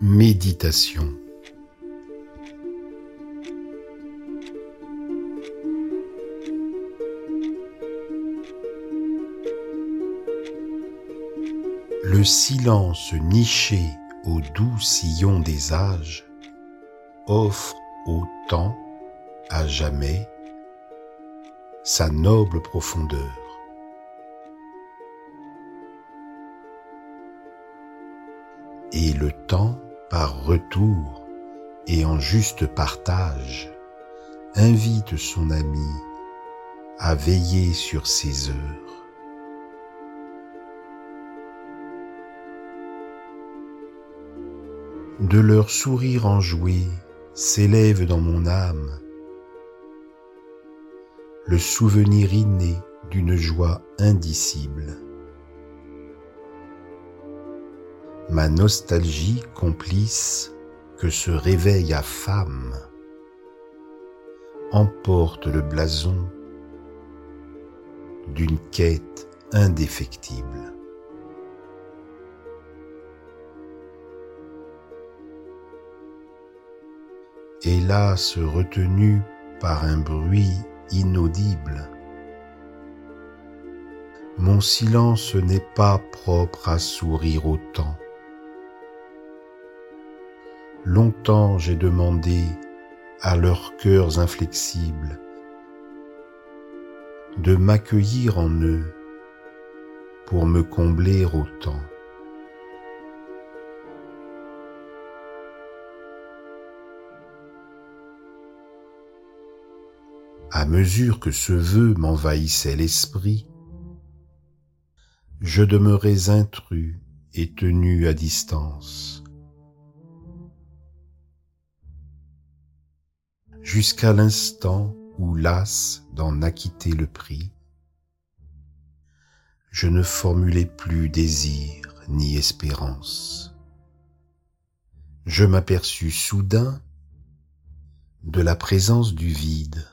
Méditation Le silence niché au doux sillon des âges offre au temps à jamais sa noble profondeur. Et le temps, par retour et en juste partage, invite son ami à veiller sur ses heures. De leur sourire enjoué s'élève dans mon âme le souvenir inné d'une joie indicible. Ma nostalgie complice que ce réveil à femme emporte le blason d'une quête indéfectible. Hélas retenu par un bruit inaudible. Mon silence n'est pas propre à sourire autant. Longtemps j'ai demandé à leurs cœurs inflexibles de m'accueillir en eux pour me combler autant. à mesure que ce vœu m'envahissait l'esprit, je demeurais intrus et tenu à distance. Jusqu'à l'instant où, las d'en acquitter le prix, je ne formulais plus désir ni espérance. Je m'aperçus soudain de la présence du vide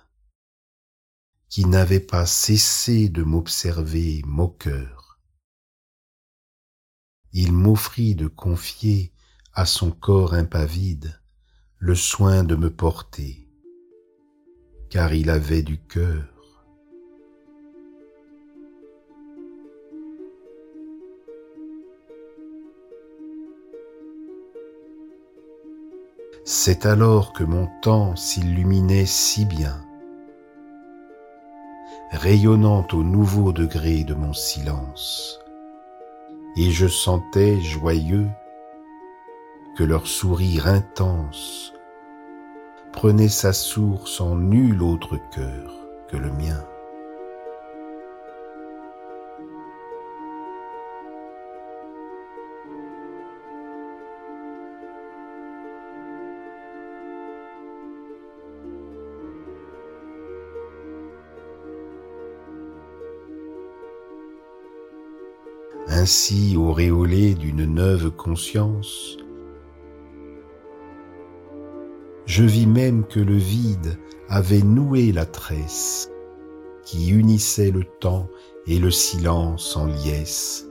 qui n'avait pas cessé de m'observer moqueur. Il m'offrit de confier à son corps impavide le soin de me porter, car il avait du cœur. C'est alors que mon temps s'illuminait si bien rayonnant au nouveau degré de mon silence, et je sentais joyeux que leur sourire intense prenait sa source en nul autre cœur que le mien. ainsi auréolé d'une neuve conscience. Je vis même que le vide avait noué la tresse qui unissait le temps et le silence en liesse.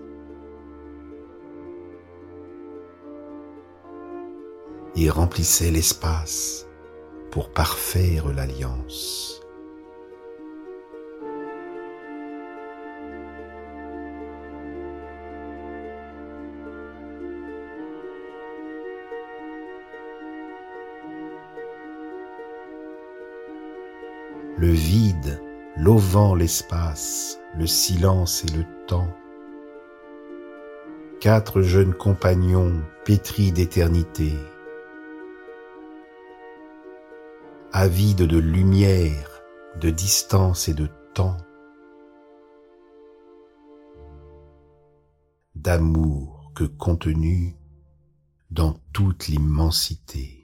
et remplissait l'espace pour parfaire l'alliance. Le vide, l'auvent l'espace, le silence et le temps. Quatre jeunes compagnons pétris d'éternité, avides de lumière, de distance et de temps, d'amour que contenu dans toute l'immensité.